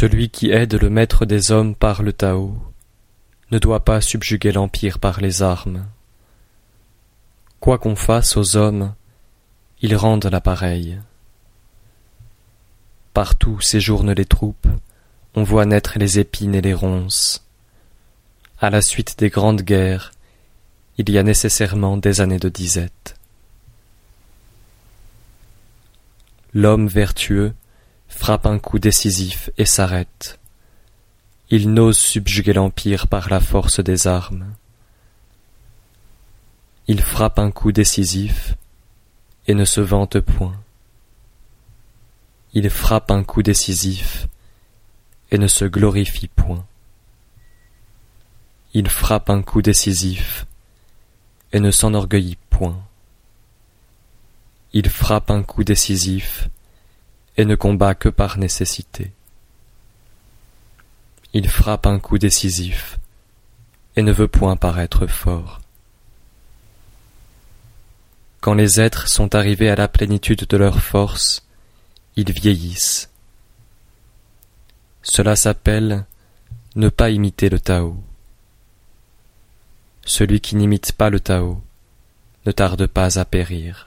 Celui qui aide le maître des hommes par le Tao ne doit pas subjuguer l'empire par les armes. Quoi qu'on fasse aux hommes, ils rendent l'appareil. Partout séjournent les troupes, on voit naître les épines et les ronces. À la suite des grandes guerres, il y a nécessairement des années de disette. L'homme vertueux frappe un coup décisif et s'arrête. Il n'ose subjuguer l'Empire par la force des armes. Il frappe un coup décisif et ne se vante point. Il frappe un coup décisif et ne se glorifie point. Il frappe un coup décisif et ne s'enorgueillit point. Il frappe un coup décisif et ne combat que par nécessité. Il frappe un coup décisif et ne veut point paraître fort. Quand les êtres sont arrivés à la plénitude de leur force, ils vieillissent. Cela s'appelle ne pas imiter le Tao. Celui qui n'imite pas le Tao ne tarde pas à périr.